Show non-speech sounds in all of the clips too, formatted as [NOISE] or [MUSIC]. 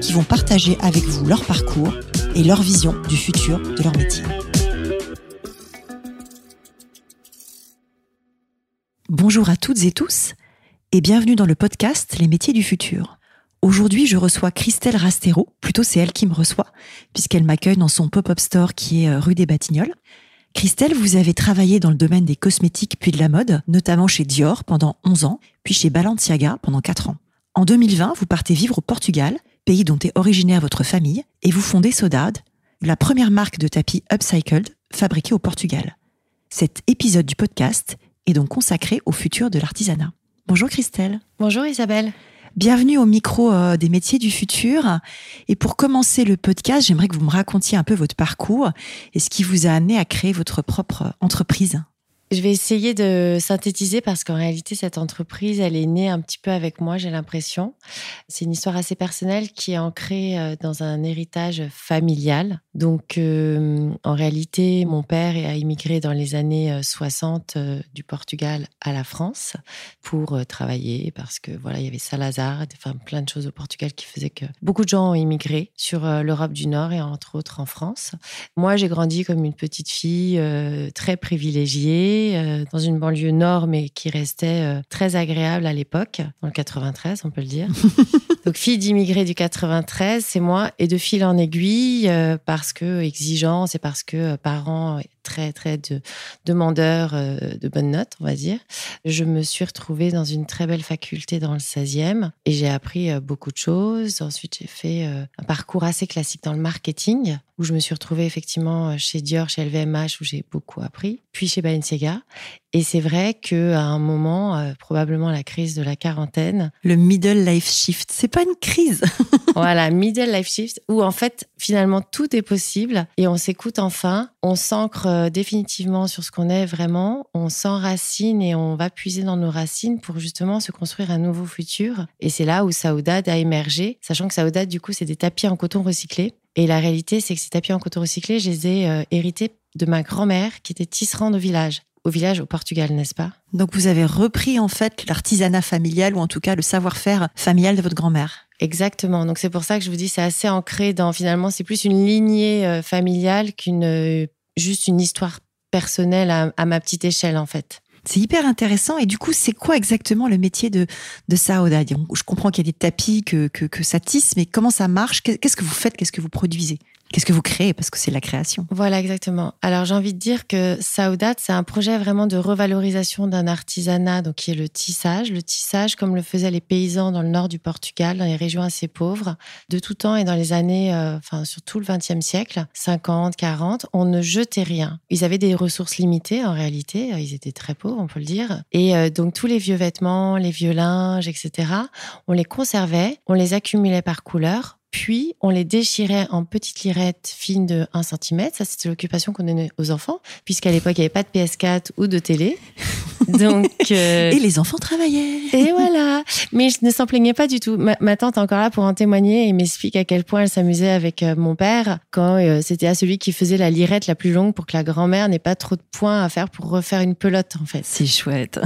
qui vont partager avec vous leur parcours et leur vision du futur de leur métier. Bonjour à toutes et tous et bienvenue dans le podcast Les métiers du futur. Aujourd'hui, je reçois Christelle Rastero, plutôt c'est elle qui me reçoit, puisqu'elle m'accueille dans son pop-up store qui est euh, rue des Batignolles. Christelle, vous avez travaillé dans le domaine des cosmétiques puis de la mode, notamment chez Dior pendant 11 ans, puis chez Balenciaga pendant 4 ans. En 2020, vous partez vivre au Portugal, pays dont est originaire votre famille, et vous fondez Sodade, la première marque de tapis upcycled fabriquée au Portugal. Cet épisode du podcast est donc consacré au futur de l'artisanat. Bonjour Christelle. Bonjour Isabelle. Bienvenue au micro euh, des métiers du futur. Et pour commencer le podcast, j'aimerais que vous me racontiez un peu votre parcours et ce qui vous a amené à créer votre propre entreprise. Je vais essayer de synthétiser parce qu'en réalité, cette entreprise, elle est née un petit peu avec moi, j'ai l'impression. C'est une histoire assez personnelle qui est ancrée euh, dans un héritage familial. Donc, euh, en réalité, mon père a immigré dans les années 60 euh, du Portugal à la France pour travailler parce que voilà, il y avait Salazar, enfin plein de choses au Portugal qui faisaient que beaucoup de gens ont immigré sur l'Europe du Nord et entre autres en France. Moi, j'ai grandi comme une petite fille très privilégiée euh, dans une banlieue nord, mais qui restait euh, très agréable à l'époque, dans le 93, on peut le dire. [LAUGHS] Donc, fille d'immigrés du 93, c'est moi, et de fil en aiguille, euh, parce que exigeance et parce que parents très, très de, demandeurs de bonnes notes, on va dire. Je me suis retrouvée dans une très belle faculté dans le 16e et j'ai appris beaucoup de choses. Ensuite, j'ai fait un parcours assez classique dans le marketing où je me suis retrouvée effectivement euh, chez Dior, chez LVMH, où j'ai beaucoup appris, puis chez Balenciaga. Et c'est vrai qu'à un moment, euh, probablement la crise de la quarantaine. Le middle life shift, c'est pas une crise. [LAUGHS] voilà, middle life shift, où en fait, finalement, tout est possible et on s'écoute enfin, on s'ancre euh, définitivement sur ce qu'on est vraiment, on s'enracine et on va puiser dans nos racines pour justement se construire un nouveau futur. Et c'est là où Saoudade a émergé, sachant que Saoudade, du coup, c'est des tapis en coton recyclé. Et la réalité, c'est que ces tapis en coton recyclé, je les ai euh, hérités de ma grand-mère qui était tisserande au village. Au village au Portugal, n'est-ce pas? Donc vous avez repris en fait l'artisanat familial ou en tout cas le savoir-faire familial de votre grand-mère. Exactement. Donc c'est pour ça que je vous dis c'est assez ancré dans finalement c'est plus une lignée euh, familiale qu'une euh, juste une histoire personnelle à ma petite échelle en fait. C'est hyper intéressant. Et du coup, c'est quoi exactement le métier de, de Saoda? Je comprends qu'il y a des tapis, que, que, que ça tisse, mais comment ça marche? Qu'est-ce que vous faites? Qu'est-ce que vous produisez? Qu'est-ce que vous créez? Parce que c'est la création. Voilà, exactement. Alors, j'ai envie de dire que Saoudat, c'est un projet vraiment de revalorisation d'un artisanat, donc qui est le tissage. Le tissage, comme le faisaient les paysans dans le nord du Portugal, dans les régions assez pauvres, de tout temps et dans les années, euh, enfin, sur tout le XXe siècle, 50, 40, on ne jetait rien. Ils avaient des ressources limitées, en réalité. Ils étaient très pauvres, on peut le dire. Et euh, donc, tous les vieux vêtements, les vieux linges, etc., on les conservait, on les accumulait par couleur puis, on les déchirait en petites lirettes fines de 1 cm. Ça, c'était l'occupation qu'on donnait aux enfants, puisqu'à l'époque, il n'y avait pas de PS4 ou de télé. [LAUGHS] [LAUGHS] Donc, euh, Et les enfants travaillaient. Et voilà. Mais je ne s'en plaignait pas du tout. Ma, tante est encore là pour en témoigner et m'explique à quel point elle s'amusait avec euh, mon père quand euh, c'était à celui qui faisait la lirette la plus longue pour que la grand-mère n'ait pas trop de points à faire pour refaire une pelote, en fait. C'est chouette.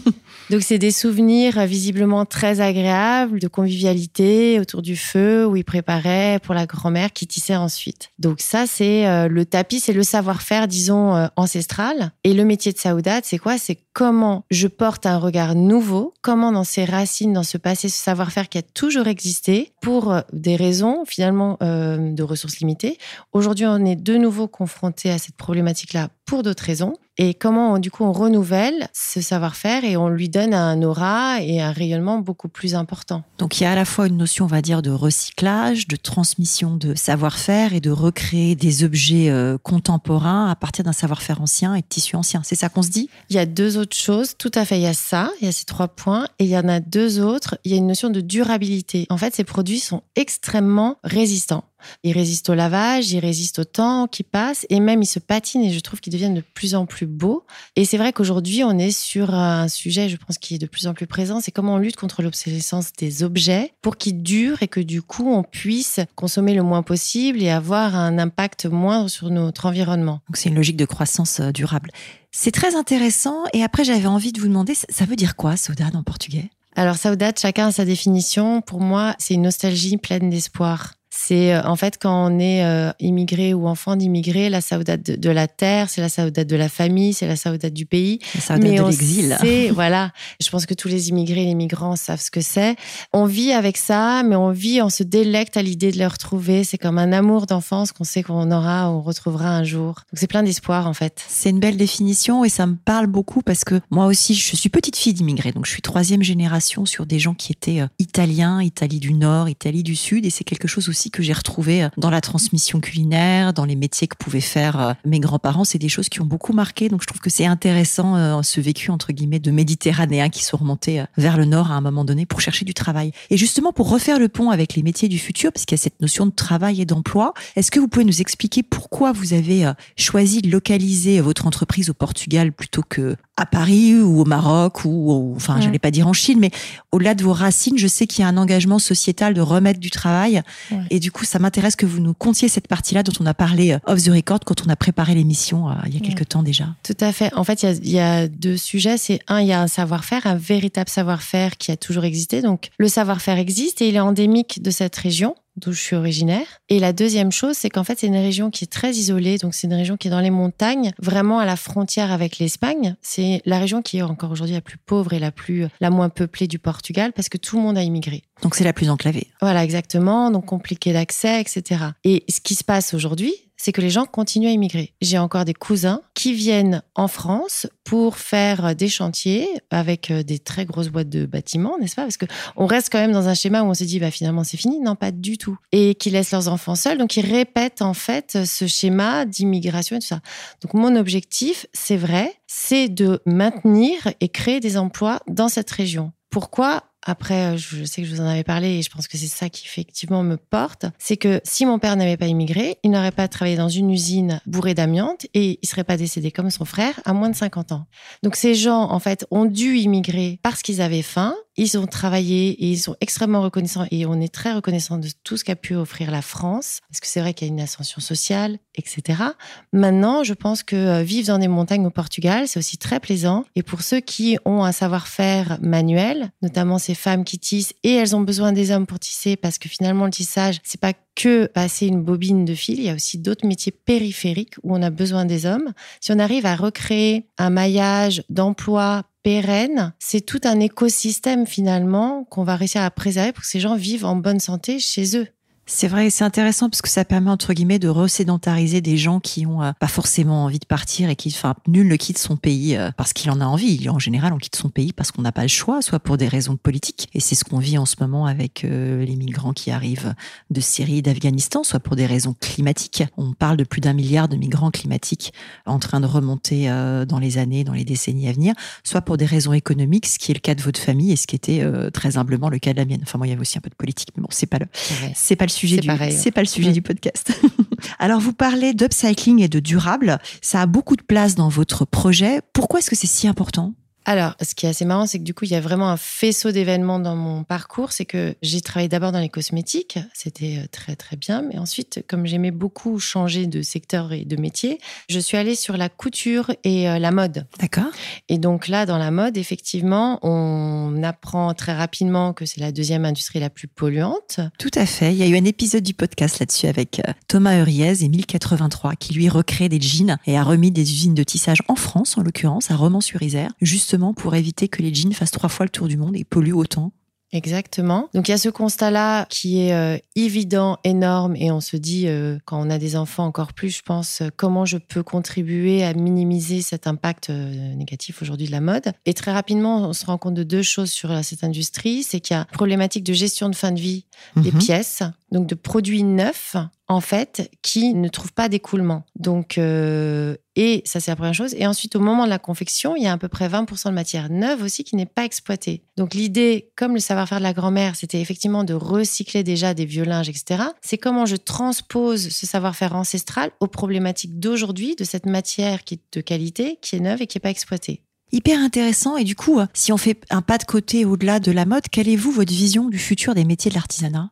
[LAUGHS] Donc, c'est des souvenirs visiblement très agréables de convivialité autour du feu où il préparait pour la grand-mère qui tissait ensuite. Donc, ça, c'est le tapis, c'est le savoir-faire, disons, ancestral. Et le métier de Saoudat, c'est quoi? C'est comment je porte un regard nouveau, comment dans ces racines, dans ce passé, ce savoir-faire qui a toujours existé, pour euh, des raisons finalement euh, de ressources limitées. Aujourd'hui, on est de nouveau confronté à cette problématique-là pour d'autres raisons. Et comment, du coup, on renouvelle ce savoir-faire et on lui donne un aura et un rayonnement beaucoup plus important. Donc, il y a à la fois une notion, on va dire, de recyclage, de transmission de savoir-faire et de recréer des objets euh, contemporains à partir d'un savoir-faire ancien et de tissu ancien. C'est ça qu'on se dit? Il y a deux autres choses. Tout à fait, il y a ça, il y a ces trois points. Et il y en a deux autres. Il y a une notion de durabilité. En fait, ces produits sont extrêmement résistants. Ils résistent au lavage, ils résistent au temps qui passe et même ils se patinent et je trouve qu'ils deviennent de plus en plus beaux. Et c'est vrai qu'aujourd'hui, on est sur un sujet, je pense, qui est de plus en plus présent, c'est comment on lutte contre l'obsolescence des objets pour qu'ils durent et que du coup, on puisse consommer le moins possible et avoir un impact moindre sur notre environnement. Donc c'est une logique de croissance euh, durable. C'est très intéressant. Et après, j'avais envie de vous demander, ça veut dire quoi, saudade en portugais? Alors, saudade, chacun a sa définition. Pour moi, c'est une nostalgie pleine d'espoir. C'est euh, en fait quand on est euh, immigré ou enfant d'immigré, la saudade de, la terre, c'est la saudade de la famille, c'est la saudade du pays. La saudade de l'exil. [LAUGHS] voilà. Je pense que tous les immigrés, les migrants savent ce que c'est. On vit avec ça, mais on vit, on se délecte à l'idée de le retrouver. C'est comme un amour d'enfance qu'on sait qu'on aura, on retrouvera un jour. Donc c'est plein d'espoir en fait. C'est une belle définition et ça me parle beaucoup parce que moi aussi, je suis petite fille d'immigrés, donc je suis troisième génération sur des gens qui étaient euh, italiens, Italie du Nord, Italie du Sud, et c'est quelque chose aussi que j'ai retrouvé euh, dans la transmission culinaire, dans les métiers que pouvaient faire euh, mes grands-parents. C'est des choses qui ont beaucoup marqué. Donc je trouve que c'est intéressant euh, ce vécu entre guillemets de méditerranéens qui sont remontés vers le nord à un moment donné pour chercher du travail. Et justement pour refaire le pont avec les métiers du futur, parce qu'il y a cette notion de travail et d'emploi, est-ce que vous pouvez nous expliquer pourquoi vous avez choisi de localiser votre entreprise au Portugal plutôt que à Paris ou au Maroc ou, enfin, j'allais pas dire en Chine, mais au-delà de vos racines, je sais qu'il y a un engagement sociétal de remettre du travail. Et du coup, ça m'intéresse que vous nous contiez cette partie-là dont on a parlé euh, off the record quand on a préparé l'émission euh, il y a quelques temps déjà. Tout à fait. En fait, il y a, il y a deux sujets. C'est un, il y a un savoir-faire, un véritable savoir-faire qui a toujours existé. Donc, le savoir-faire existe et il est endémique de cette région d'où je suis originaire. Et la deuxième chose, c'est qu'en fait, c'est une région qui est très isolée. Donc, c'est une région qui est dans les montagnes, vraiment à la frontière avec l'Espagne. C'est la région qui est encore aujourd'hui la plus pauvre et la plus, la moins peuplée du Portugal parce que tout le monde a immigré. Donc, c'est la plus enclavée. Voilà, exactement. Donc, compliqué d'accès, etc. Et ce qui se passe aujourd'hui, c'est que les gens continuent à immigrer. J'ai encore des cousins qui viennent en France pour faire des chantiers avec euh, des très grosses boîtes de bâtiments, n'est-ce pas? Parce que on reste quand même dans un schéma où on se dit bah finalement c'est fini, non pas du tout, et qui laissent leurs enfants seuls, donc ils répètent en fait ce schéma d'immigration et tout ça. Donc mon objectif, c'est vrai, c'est de maintenir et créer des emplois dans cette région. Pourquoi? Après, euh, je sais que je vous en avais parlé et je pense que c'est ça qui effectivement me porte. C'est que si mon père n'avait pas immigré, il n'aurait pas travaillé dans une usine bourrée d'amiante et il serait pas décédé comme son frère à moins de 50 ans. Donc ces gens, en fait, ont dû immigrer parce qu'ils avaient faim ils ont travaillé et ils sont extrêmement reconnaissants et on est très reconnaissant de tout ce qu'a pu offrir la France parce que c'est vrai qu'il y a une ascension sociale, etc. Maintenant, je pense que euh, vivre dans des montagnes au Portugal, c'est aussi très plaisant. Et pour ceux qui ont un savoir-faire manuel, notamment ces femmes qui tissent et elles ont besoin des hommes pour tisser parce que finalement le tissage, c'est pas que passer une bobine de fil, il y a aussi d'autres métiers périphériques où on a besoin des hommes. Si on arrive à recréer un maillage d'emploi pérenne, c'est tout un écosystème finalement qu'on va réussir à préserver pour que ces gens vivent en bonne santé chez eux. C'est vrai, c'est intéressant parce que ça permet entre guillemets de resédentariser des gens qui ont euh, pas forcément envie de partir et qui, enfin, nul ne quitte son pays euh, parce qu'il en a envie. En général, on quitte son pays parce qu'on n'a pas le choix, soit pour des raisons politiques, et c'est ce qu'on vit en ce moment avec euh, les migrants qui arrivent de Syrie, d'Afghanistan, soit pour des raisons climatiques. On parle de plus d'un milliard de migrants climatiques en train de remonter dans les années, dans les décennies à venir, soit pour des raisons économiques, ce qui est le cas de votre famille et ce qui était très humblement le cas de la mienne. Enfin, moi, il y avait aussi un peu de politique, mais bon, c'est pas le, c'est pas le sujet du, c'est pas le sujet du podcast. [LAUGHS] Alors, vous parlez d'upcycling et de durable. Ça a beaucoup de place dans votre projet. Pourquoi est-ce que c'est si important? Alors, ce qui est assez marrant, c'est que du coup, il y a vraiment un faisceau d'événements dans mon parcours. C'est que j'ai travaillé d'abord dans les cosmétiques, c'était euh, très très bien, mais ensuite, comme j'aimais beaucoup changer de secteur et de métier, je suis allée sur la couture et euh, la mode. D'accord. Et donc là, dans la mode, effectivement, on apprend très rapidement que c'est la deuxième industrie la plus polluante. Tout à fait. Il y a eu un épisode du podcast là-dessus avec euh, Thomas Euriez et 1083 qui lui recrée des jeans et a remis des usines de tissage en France, en l'occurrence, à Romans-sur-Isère, juste pour éviter que les jeans fassent trois fois le tour du monde et polluent autant Exactement. Donc il y a ce constat-là qui est euh, évident, énorme, et on se dit, euh, quand on a des enfants encore plus, je pense, euh, comment je peux contribuer à minimiser cet impact négatif aujourd'hui de la mode. Et très rapidement, on se rend compte de deux choses sur cette industrie. C'est qu'il y a une problématique de gestion de fin de vie des mhm. pièces, donc de produits neufs en fait, qui ne trouvent pas d'écoulement. Donc, euh, et ça, c'est la première chose. Et ensuite, au moment de la confection, il y a à peu près 20% de matière neuve aussi qui n'est pas exploitée. Donc, l'idée, comme le savoir-faire de la grand-mère, c'était effectivement de recycler déjà des vieux linges, etc. C'est comment je transpose ce savoir-faire ancestral aux problématiques d'aujourd'hui, de cette matière qui est de qualité, qui est neuve et qui n'est pas exploitée hyper intéressant. Et du coup, si on fait un pas de côté au-delà de la mode, quelle est vous votre vision du futur des métiers de l'artisanat?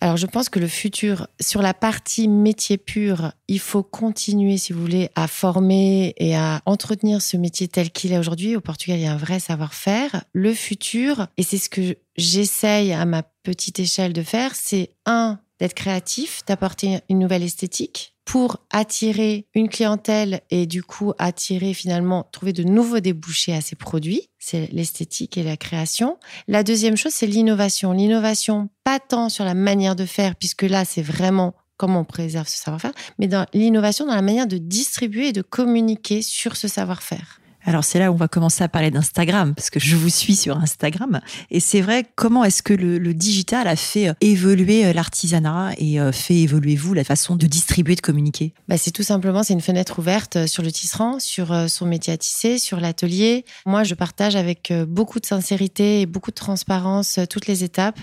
Alors je pense que le futur, sur la partie métier pur, il faut continuer, si vous voulez, à former et à entretenir ce métier tel qu'il est aujourd'hui. Au Portugal, il y a un vrai savoir-faire. Le futur, et c'est ce que j'essaye à ma petite échelle de faire, c'est un, d'être créatif, d'apporter une nouvelle esthétique pour attirer une clientèle et du coup attirer finalement, trouver de nouveaux débouchés à ces produits. C'est l'esthétique et la création. La deuxième chose, c'est l'innovation. L'innovation, pas tant sur la manière de faire, puisque là, c'est vraiment comment on préserve ce savoir-faire, mais dans l'innovation dans la manière de distribuer et de communiquer sur ce savoir-faire. Alors c'est là où on va commencer à parler d'Instagram, parce que je vous suis sur Instagram. Et c'est vrai, comment est-ce que le, digital a fait euh, évoluer euh, l'artisanat et euh, fait évoluer vous la façon de distribuer, de communiquer? Bah, C'est tout simplement, c'est une fenêtre ouverte sur le tisserand, sur son métier à tisser, sur l'atelier. Moi, je partage avec beaucoup de sincérité et beaucoup de transparence toutes les étapes.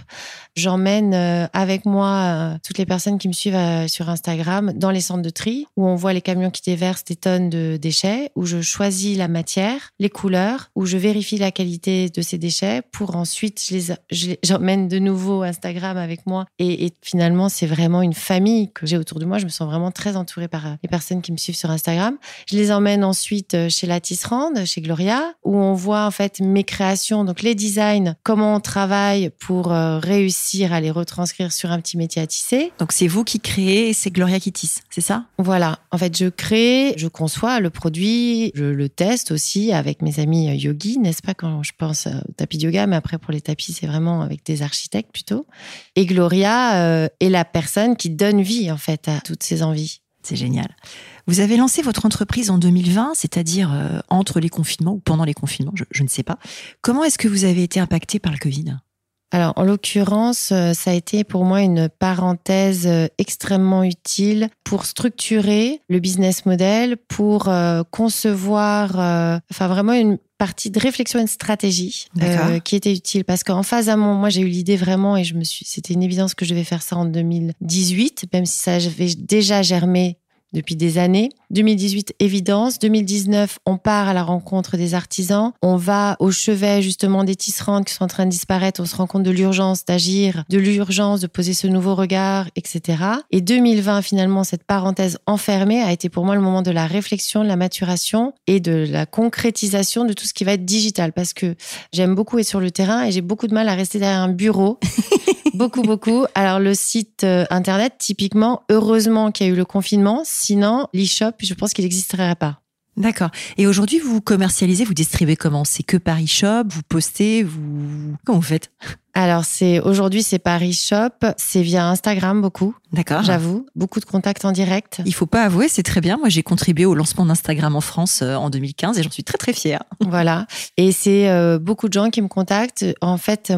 J'emmène avec moi toutes les personnes qui me suivent sur Instagram dans les centres de tri, où on voit les camions qui déversent des tonnes de déchets, où je choisis la matière les couleurs, où je vérifie la qualité de ces déchets pour ensuite je les j'emmène de nouveau Instagram avec moi et, finalement c'est vraiment une famille que j'ai autour de moi. Je me sens vraiment très entourée par euh, les personnes qui me suivent sur Instagram. Je les emmène ensuite euh, chez la Tisserande, chez Gloria, où on voit en fait mes créations, donc les designs, comment on travaille pour euh, réussir à les retranscrire sur un petit métier à tisser. Donc c'est vous qui créez et c'est Gloria qui tisse, c'est ça? Voilà. En fait, je crée, je conçois le produit, je le teste aussi avec mes amis euh, yogis, n'est-ce pas, quand je pense euh, au tapis de yoga, mais après pour les tapis, c'est vraiment avec des architectes plutôt. Et Gloria euh, est la personne qui donne vie en fait à toutes ces envies. C'est génial. Vous avez lancé votre entreprise en 2020, c'est-à-dire entre les confinements ou pendant les confinements, je, je ne sais pas. Comment est-ce que vous avez été impacté par le Covid? Alors, en l'occurrence, euh, ça a été pour moi une parenthèse euh, extrêmement utile pour structurer le business model, pour euh, concevoir, enfin vraiment une partie de réflexion et de stratégie qui était utile. Parce qu'en phase amont, moi j'ai eu l'idée vraiment et je me suis, c'était une évidence que je devais faire ça en 2018, même si ça avait déjà germé depuis des années. 2018, évidence. 2019, on part à la rencontre des artisans. On va au chevet justement des tisserandes qui sont en train de disparaître. On se rend compte de l'urgence d'agir, de l'urgence de poser ce nouveau regard, etc. Et 2020, finalement, cette parenthèse enfermée a été pour moi le moment de la réflexion, de la maturation et de la concrétisation de tout ce qui va être digital. Parce que j'aime beaucoup être sur le terrain et j'ai beaucoup de mal à rester derrière un bureau. [LAUGHS] beaucoup, beaucoup. Alors le site euh, internet, typiquement, heureusement qu'il y a eu le confinement. Sinon, l'e-shop, je pense qu'il n'existerait pas. D'accord. Et aujourd'hui, vous commercialisez, vous distribuez comment? C'est que par e-shop, vous postez, vous... Comment vous faites? Alors c'est aujourd'hui c'est Paris Shop, c'est via Instagram beaucoup. D'accord. J'avoue, beaucoup de contacts en direct. Il faut pas avouer, c'est très bien. Moi, j'ai contribué au lancement d'Instagram en France euh, en 2015 et j'en suis très très fière. [LAUGHS] Voilà. Et c'est euh, beaucoup de gens qui me contactent. En fait,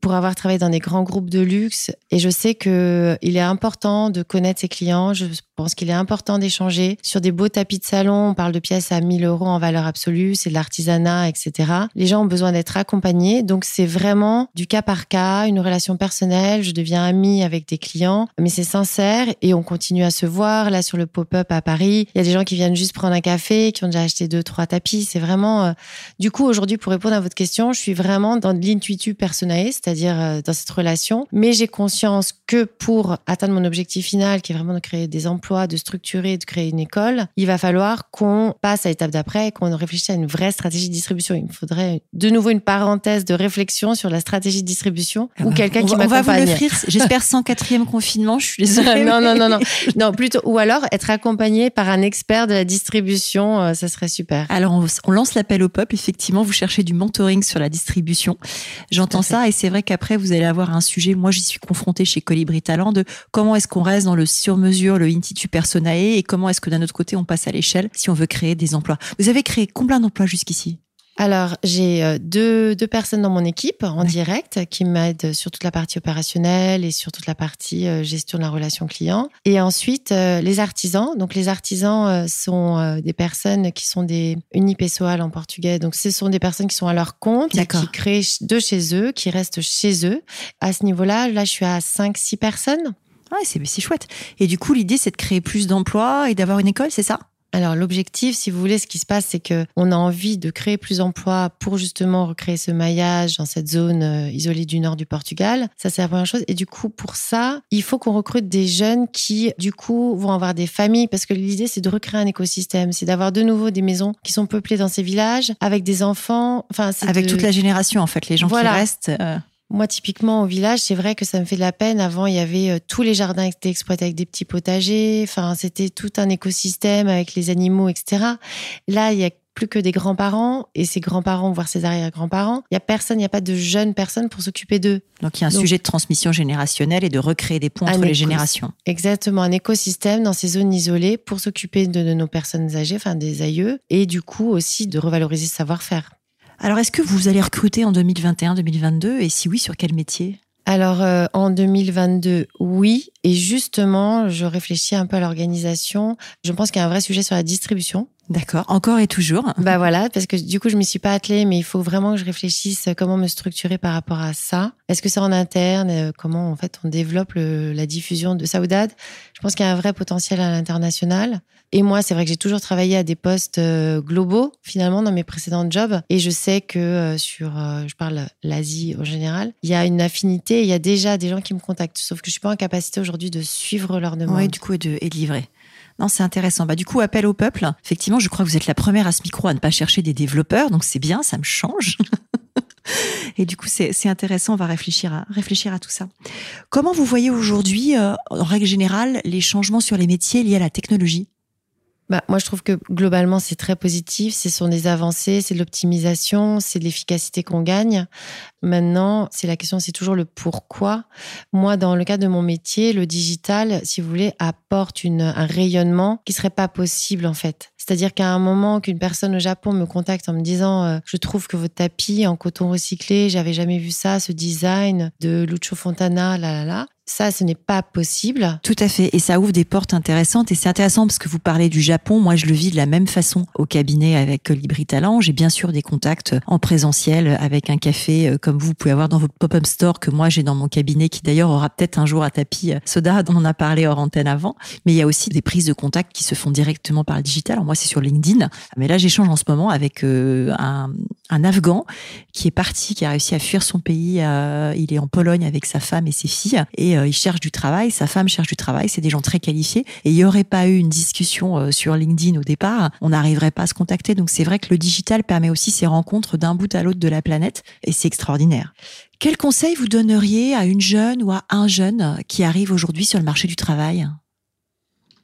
pour avoir travaillé dans des grands groupes de luxe, et je sais que il est important de connaître ses clients. Je pense qu'il est important d'échanger sur des beaux tapis de salon. On parle de pièces à 1000 euros en valeur absolue, c'est de l'artisanat, etc. Les gens ont besoin d'être accompagnés, donc c'est vraiment du cas par cas, une relation personnelle. Je deviens amie avec des clients, mais c'est sincère et on continue à se voir. Là, sur le pop-up à Paris, il y a des gens qui viennent juste prendre un café, qui ont déjà acheté deux, trois tapis. C'est vraiment. Euh, du coup, aujourd'hui, pour répondre à votre question, je suis vraiment dans de l'intuitu personnel, c'est-à-dire euh, dans cette relation. Mais j'ai conscience que pour atteindre mon objectif final, qui est vraiment de créer des emplois, de structurer, de créer une école, il va falloir qu'on passe à l'étape d'après et qu'on réfléchisse à une vraie stratégie de distribution. Il me faudrait de nouveau une parenthèse de réflexion sur la stratégie de distribution distribution Ah ou bah, quelqu'un qui va- On va m'accompagne. vous l'offrir. J'espère sans quatrième confinement. Je suis [LAUGHS] désolée. non, non, non, non, non, plutôt ou alors être accompagné par un expert de la distribution, euh, ça serait super. Alors, on, on lance l'appel au peuple. Effectivement, vous cherchez du mentoring sur la distribution. J'entends ça et c'est vrai qu'après, vous allez avoir un sujet. Moi, j'y suis confrontée chez Colibri Talent de comment est-ce qu'on reste dans le sur-mesure, le Intitu Personae et comment est-ce que d'un autre côté, on passe à l'échelle si on veut créer des emplois. Vous avez créé combien d'emplois jusqu'ici? Alors, j'ai euh, deux, deux personnes dans mon équipe en Ouais. direct qui m'aident sur toute la partie opérationnelle et sur toute la partie euh, gestion de la relation client. Et ensuite, euh, les artisans. Donc, les artisans sont des personnes qui sont des unipessoal en portugais. Donc, ce sont des personnes qui sont à leur compte, qui créent de chez eux, qui restent chez eux. À ce niveau-là, là, je suis à 5-6 personnes. Ouais, c'est c'est chouette. Et du coup, l'idée, c'est de créer plus d'emplois et d'avoir une école, c'est ça? Alors l'objectif, si vous voulez, ce qui se passe, c'est que on a envie de créer plus d'emplois pour justement recréer ce maillage dans cette zone euh, isolée du nord du Portugal. Ça, c'est la première chose. Et du coup, pour ça, il faut qu'on recrute des jeunes qui, du coup, vont avoir des familles, parce que l'idée, c'est de recréer un écosystème, c'est d'avoir de nouveau des maisons qui sont peuplées dans ces villages avec des enfants. Enfin, Avec de- toute la génération, en fait, les gens Voilà. qui restent. euh, moi, typiquement, au village, c'est vrai que ça me fait de la peine. Avant, il y avait euh, tous les jardins qui étaient exploités avec des petits potagers. Enfin, c'était tout un écosystème avec les animaux, etc. Là, il y a plus que des grands-parents et ces grands-parents, voire ces arrière-grands-parents. Il y a personne, il n'y a pas de jeunes personnes pour s'occuper d'eux. Donc, il y a un Donc- sujet de transmission générationnelle et de recréer des ponts entre les générations. Exactement, un écosystème dans ces zones isolées pour s'occuper de, de nos personnes âgées, enfin des aïeux, et du coup aussi de revaloriser ce savoir-faire. Alors, est-ce que vous allez recruter en 2021-2022 Et si oui, sur quel métier? Alors, euh, en 2022, oui. Et justement, je réfléchis un peu à l'organisation. Je pense qu'il y a un vrai sujet sur la distribution. D'accord, encore et toujours. [LAUGHS] Bah voilà, parce que du coup, je m'y suis pas attelée, mais il faut vraiment que je réfléchisse à comment me structurer par rapport à ça. Est-ce que c'est en interne euh, Comment, en fait, on développe le- la diffusion de Saoudade? Je pense qu'il y a un vrai potentiel à l'international. Et moi, c'est vrai que j'ai toujours travaillé à des postes euh, globaux, finalement, dans mes précédents jobs. Et je sais que euh, sur, euh, je parle l'Asie en général, il y a une affinité. Il y a déjà des gens qui me contactent. Sauf que je suis pas en capacité aujourd'hui de suivre leurs demandes. Oui, du coup, et de, et de livrer. Non, c'est intéressant. Bah, du coup, appel au peuple. Effectivement, je crois que vous êtes la première à ce micro à ne pas chercher des développeurs, donc c'est bien, ça me change. [LAUGHS] Et du coup, c'est intéressant. On va réfléchir à réfléchir à tout ça. Comment vous voyez aujourd'hui, euh, en règle générale, les changements sur les métiers liés à la technologie? Bah, moi, je trouve que globalement, c'est très positif. Ce sont des avancées, c'est de l'optimisation, c'est de l'efficacité qu'on gagne. Maintenant, c'est la question, c'est toujours le pourquoi. Moi, dans le cadre de mon métier, le digital, si vous voulez, apporte un rayonnement qui serait pas possible en fait. C'est-à-dire qu'à un moment qu'une personne au Japon me contacte en me disant euh, je trouve que votre tapis en coton recyclé, j'avais jamais vu ça, ce design de Lucio Fontana, là là là. Ça, ce n'est pas possible. Tout à fait. Et ça ouvre des portes intéressantes. Et c'est intéressant parce que vous parlez du Japon. Moi, je le vis de la même façon au cabinet avec Libri Talent. J'ai bien sûr des contacts en présentiel avec un café euh, comme vous pouvez avoir dans votre pop-up store que moi j'ai dans mon cabinet qui d'ailleurs aura peut-être un jour à tapis euh, soda dont on a parlé hors antenne avant. Mais il y a aussi des prises de contact qui se font directement par le digital. Alors moi, c'est sur LinkedIn. Mais là, j'échange en ce moment avec euh, un, un Afghan qui est parti, qui a réussi à fuir son pays. euh, il est en Pologne avec sa femme et ses filles et il cherche du travail. Sa femme cherche du travail. C'est des gens très qualifiés. Et il n'y aurait pas eu une discussion sur LinkedIn au départ, on n'arriverait pas à se contacter. Donc c'est vrai que le digital permet aussi ces rencontres d'un bout à l'autre de la planète et c'est extraordinaire. Quel conseil vous donneriez à une jeune ou à un jeune qui arrive aujourd'hui sur le marché du travail?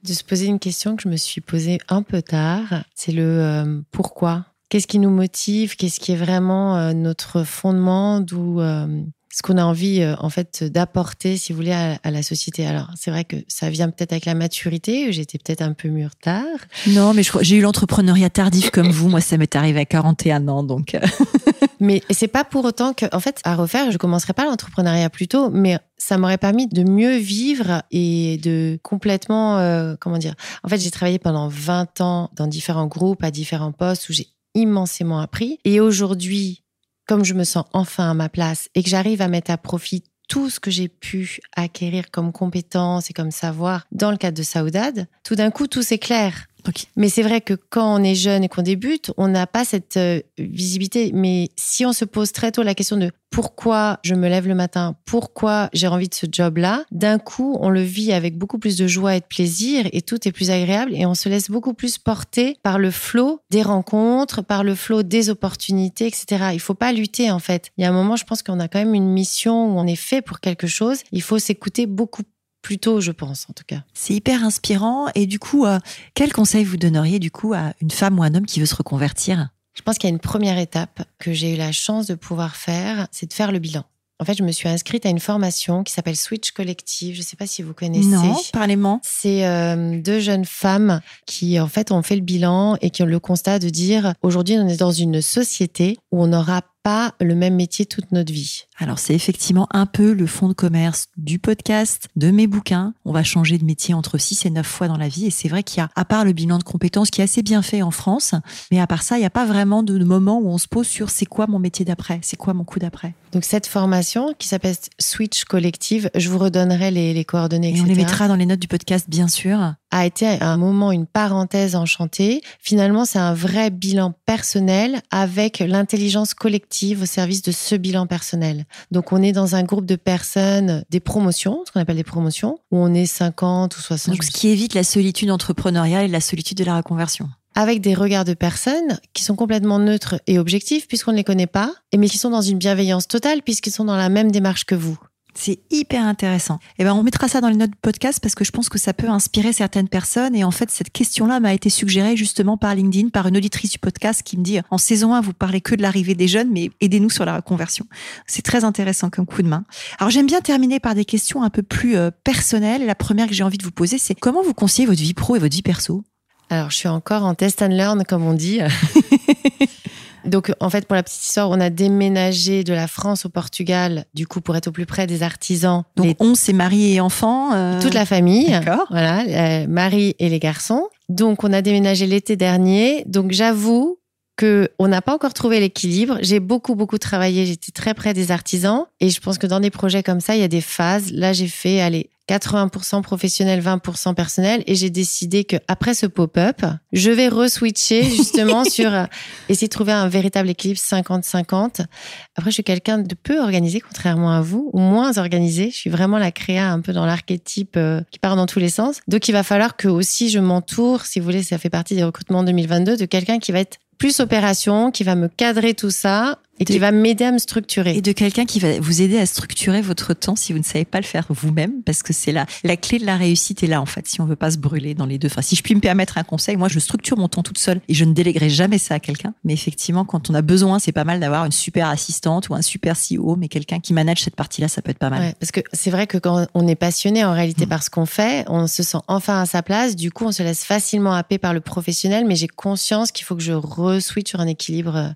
De se poser une question que je me suis posée un peu tard. C'est le euh, pourquoi? Qu'est-ce qui nous motive? Qu'est-ce qui est vraiment euh, notre fondement? D'où euh, ce qu'on a envie euh, en fait d'apporter, si vous voulez, à, à la société. Alors c'est vrai que ça vient peut-être avec la maturité. J'étais peut-être un peu mûre tard. Non, mais j'ai eu l'entrepreneuriat tardif comme vous. Moi, ça m'est arrivé à 41 ans, donc. euh, [LAUGHS] Mais c'est pas pour autant que, en fait, à refaire, je commencerai pas l'entrepreneuriat plus tôt, mais ça m'aurait permis de mieux vivre et de complètement, euh, comment dire. En fait, j'ai travaillé pendant 20 ans dans différents groupes, à différents postes où j'ai immensément appris. Et aujourd'hui, comme je me sens enfin à ma place et que j'arrive à mettre à profit tout ce que j'ai pu acquérir comme compétences et comme savoir dans le cadre de Saoudade, tout d'un coup, tout s'éclaire. Mais c'est vrai que quand on est jeune et qu'on débute, on n'a pas cette euh, visibilité. Mais si on se pose très tôt la question de pourquoi je me lève le matin, pourquoi j'ai envie de ce job-là, d'un coup, on le vit avec beaucoup plus de joie et de plaisir et tout est plus agréable et on se laisse beaucoup plus porter par le flot des rencontres, par le flot des opportunités, etc. Il faut pas lutter, en fait. Il y a un moment, je pense qu'on a quand même une mission où on est fait pour quelque chose. Il faut s'écouter beaucoup plus tôt, je pense, en tout cas. C'est hyper inspirant. Et du coup, euh, quel conseil vous donneriez, du coup, à une femme ou un homme qui veut se reconvertir? Je pense qu'il y a une première étape que j'ai eu la chance de pouvoir faire, c'est de faire le bilan. En fait, je me suis inscrite à une formation qui s'appelle Switch Collective. Je ne sais pas si vous connaissez. Non, parlez-moi. C'est euh, deux jeunes femmes qui, en fait, ont fait le bilan et qui ont le constat de dire aujourd'hui, on est dans une société où on n'aura pas le même métier toute notre vie. Alors c'est effectivement un peu le fond de commerce du podcast, de mes bouquins. On va changer de métier entre 6 et 9 fois dans la vie et c'est vrai qu'il y a, à part le bilan de compétences qui est assez bien fait en France, mais à part ça, il n'y a pas vraiment de moment où on se pose sur c'est quoi mon métier d'après, c'est quoi mon coup d'après. Donc cette formation qui s'appelle Switch Collective, je vous redonnerai les, coordonnées, et on les mettra dans les notes du podcast, bien sûr a été un moment une parenthèse enchantée. Finalement, c'est un vrai bilan personnel avec l'intelligence collective au service de ce bilan personnel. Donc, on est dans un groupe de personnes, des promotions, ce qu'on appelle des promotions, où on est 50 ou 60. Donc, ce qui évite la solitude entrepreneuriale et la solitude de la reconversion avec des regards de personnes qui sont complètement neutres et objectifs puisqu'on ne les connaît pas, mais qui sont dans une bienveillance totale puisqu'ils sont dans la même démarche que vous. C'est hyper intéressant. Et eh ben, on mettra ça dans les notes podcast parce que je pense que ça peut inspirer certaines personnes. Et en fait, cette question-là m'a été suggérée justement par LinkedIn, par une auditrice du podcast qui me dit, en saison 1, vous parlez que de l'arrivée des jeunes, mais aidez-nous sur la reconversion. C'est très intéressant comme coup de main. Alors, j'aime bien terminer par des questions un peu plus euh, personnelles. Et la première que j'ai envie de vous poser, c'est comment vous conseillez votre vie pro et votre vie perso? Alors, je suis encore en test and learn, comme on dit. [LAUGHS] Donc, en fait, pour la petite histoire, on a déménagé de la France au Portugal, du coup, pour être au plus près des artisans. Donc, on, c'est mari et enfants euh, Toute la famille. D'accord. Voilà, euh, Marie et les garçons. Donc, on a déménagé l'été dernier. Donc, j'avoue que on n'a pas encore trouvé l'équilibre. J'ai beaucoup beaucoup travaillé, j'étais très près des artisans et je pense que dans des projets comme ça, il y a des phases. Là, j'ai fait allez 80% professionnel, 20% personnel. Et j'ai décidé que après ce pop-up, je vais re-switcher justement [LAUGHS] sur euh, essayer de trouver un véritable équilibre 50-50. Après, je suis quelqu'un de peu organisé, contrairement à vous, ou moins organisé. Je suis vraiment la créa un peu dans l'archétype euh, qui part dans tous les sens. Donc, il va falloir que aussi je m'entoure, si vous voulez, ça fait partie des recrutements 2022, de quelqu'un qui va être plus opération, qui va me cadrer tout ça et qui va m'aider à me structurer. Et de quelqu'un qui va vous aider à structurer votre temps si vous ne savez pas le faire vous-même, parce que c'est là la clé de la réussite est là en fait. Si on veut pas se brûler dans les deux. Enfin, si je puis me permettre un conseil, moi je structure mon temps toute seule et je ne déléguerai jamais ça à quelqu'un. Mais effectivement, quand on a besoin, c'est pas mal d'avoir une super assistante ou un super CEO, mais quelqu'un qui manage cette partie-là, ça peut être pas mal. Ouais, parce que c'est vrai que quand on est passionné en réalité mm. par ce qu'on fait, on se sent enfin à sa place. Du coup, on se laisse facilement happer par le professionnel, mais j'ai conscience qu'il faut que je re-switch sur un équilibre euh,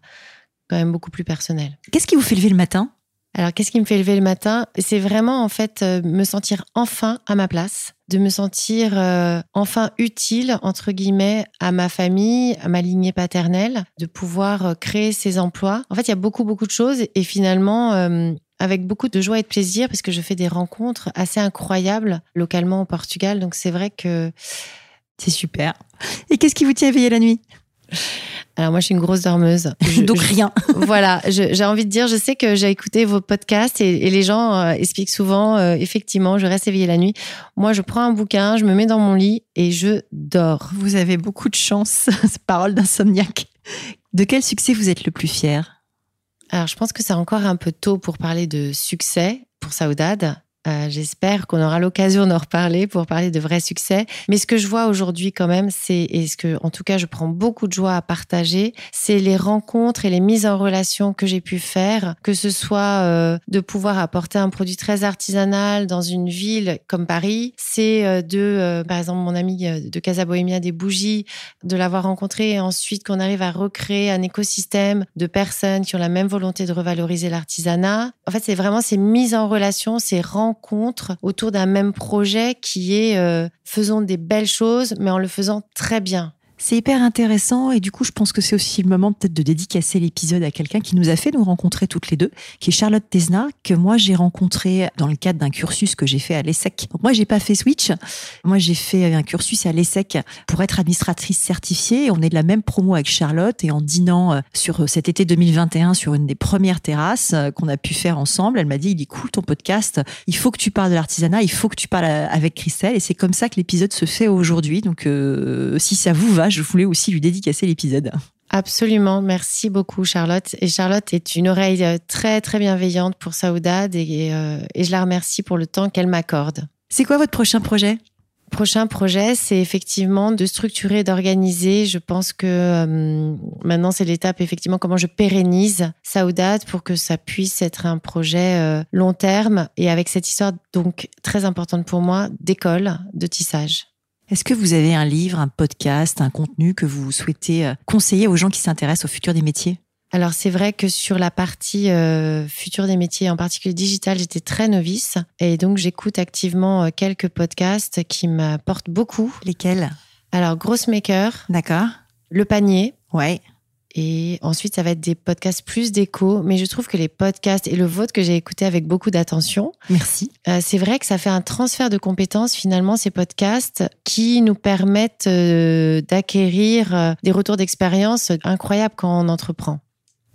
quand même beaucoup plus personnel. Qu'est-ce qui vous fait lever le matin? Alors, qu'est-ce qui me fait lever le matin? C'est vraiment en fait euh, me sentir enfin à ma place, de me sentir euh, enfin utile entre guillemets à ma famille, à ma lignée paternelle, de pouvoir euh, créer ces emplois. En fait, il y a beaucoup beaucoup de choses et finalement avec beaucoup de joie et de plaisir parce que je fais des rencontres assez incroyables localement au Portugal. Donc c'est vrai que c'est super. Et qu'est-ce qui vous tient éveillé la nuit? Alors moi, je suis une grosse dormeuse. [LAUGHS] Donc rien. [LAUGHS] voilà, j'ai envie de dire, je sais que j'ai écouté vos podcasts et, les gens euh, expliquent souvent, euh, effectivement, je reste éveillée la nuit. Moi, je prends un bouquin, je me mets dans mon lit et je dors. Vous avez beaucoup de chance, [LAUGHS] parole d'insomniaque. De quel succès vous êtes le plus fier? Alors, je pense que c'est encore un peu tôt pour parler de succès pour Saoudade. Euh, j'espère qu'on aura l'occasion d'en reparler pour parler de vrais succès. Mais ce que je vois aujourd'hui quand même, c'est, et ce que, en tout cas, je prends beaucoup de joie à partager, c'est les rencontres et les mises en relation que j'ai pu faire, que ce soit euh, de pouvoir apporter un produit très artisanal dans une ville comme Paris, c'est euh, de, par exemple, mon ami de Casa Bohemia des bougies, de l'avoir rencontré et ensuite qu'on arrive à recréer un écosystème de personnes qui ont la même volonté de revaloriser l'artisanat. En fait, c'est vraiment ces mises en relation, ces rencontres rencontre autour d'un même projet qui est euh, faisons des belles choses, mais en le faisant très bien. C'est hyper intéressant et du coup, je pense que c'est aussi le moment peut-être de dédicacer l'épisode à quelqu'un qui nous a fait nous rencontrer toutes les deux, qui est Charlotte Tesna, que moi j'ai rencontré dans le cadre d'un cursus que j'ai fait à l'ESSEC. Donc moi, j'ai pas fait Switch. Moi, j'ai fait un cursus à l'ESSEC pour être administratrice certifiée. On est de la même promo avec Charlotte et en dînant euh, sur euh, cet été 2021 sur une des premières terrasses euh, qu'on a pu faire ensemble, elle m'a dit, il est cool ton podcast. Il faut que tu parles de l'artisanat. Il faut que tu parles avec Christelle. Et c'est comme ça que l'épisode se fait aujourd'hui. Donc, si ça vous va, je voulais aussi lui dédicacer l'épisode. Absolument, merci beaucoup Charlotte. Et Charlotte est une oreille euh, très très bienveillante pour Saoudade et, euh, et je la remercie pour le temps qu'elle m'accorde. C'est quoi votre prochain projet? Prochain projet, c'est effectivement de structurer, d'organiser. Je pense que euh, maintenant c'est l'étape effectivement comment je pérennise Saoudade pour que ça puisse être un projet long terme et avec cette histoire donc très importante pour moi d'école de tissage. Est-ce que vous avez un livre, un podcast, un contenu que vous souhaitez euh, conseiller aux gens qui s'intéressent au futur des métiers? Alors c'est vrai que sur la partie euh, futur des métiers, en particulier digital, j'étais très novice et donc j'écoute activement euh, quelques podcasts qui m'apportent beaucoup. Lesquels? Alors Grossmaker. D'accord. Le panier. Ouais. Et ensuite, ça va être des podcasts plus d'écho. Mais je trouve que les podcasts et le vôtre que j'ai écouté avec beaucoup d'attention. Merci. Euh, c'est vrai que ça fait un transfert de compétences, finalement, ces podcasts qui nous permettent euh, d'acquérir euh, des retours d'expérience incroyables quand on entreprend.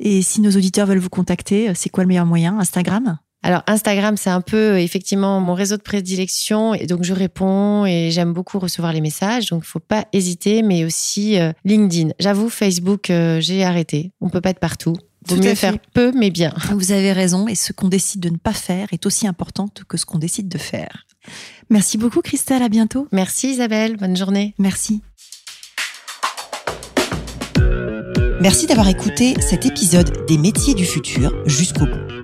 Et si nos auditeurs veulent vous contacter, c'est quoi le meilleur moyen? Instagram? Alors Instagram, c'est un peu effectivement mon réseau de prédilection et donc je réponds et j'aime beaucoup recevoir les messages. Donc il faut pas hésiter, mais aussi euh, LinkedIn. J'avoue, Facebook, euh, j'ai arrêté. On peut pas être partout. Vaut mieux faire peu, mais bien. Vous avez raison. Et ce qu'on décide de ne pas faire est aussi important que ce qu'on décide de faire. Merci beaucoup, Christelle. À bientôt. Merci, Isabelle. Bonne journée. Merci. Merci d'avoir écouté cet épisode des métiers du futur jusqu'au bout.